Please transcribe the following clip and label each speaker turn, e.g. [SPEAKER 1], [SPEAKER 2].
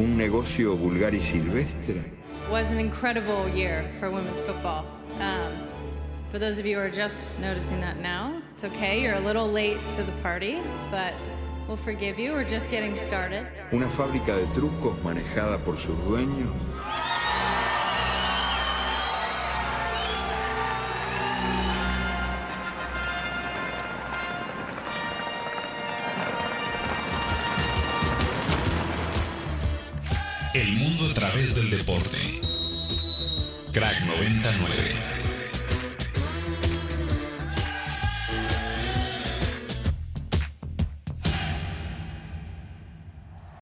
[SPEAKER 1] un negocio vulgar y silvestre.
[SPEAKER 2] was an incredible year for women's football. Um, for those of you who are just noticing that now, it's okay. You're a little late to the party, but we'll forgive you. We're just getting started.
[SPEAKER 1] Una fábrica de trucos manejada por sus dueños.
[SPEAKER 3] El mundo a través del deporte. Crack 99.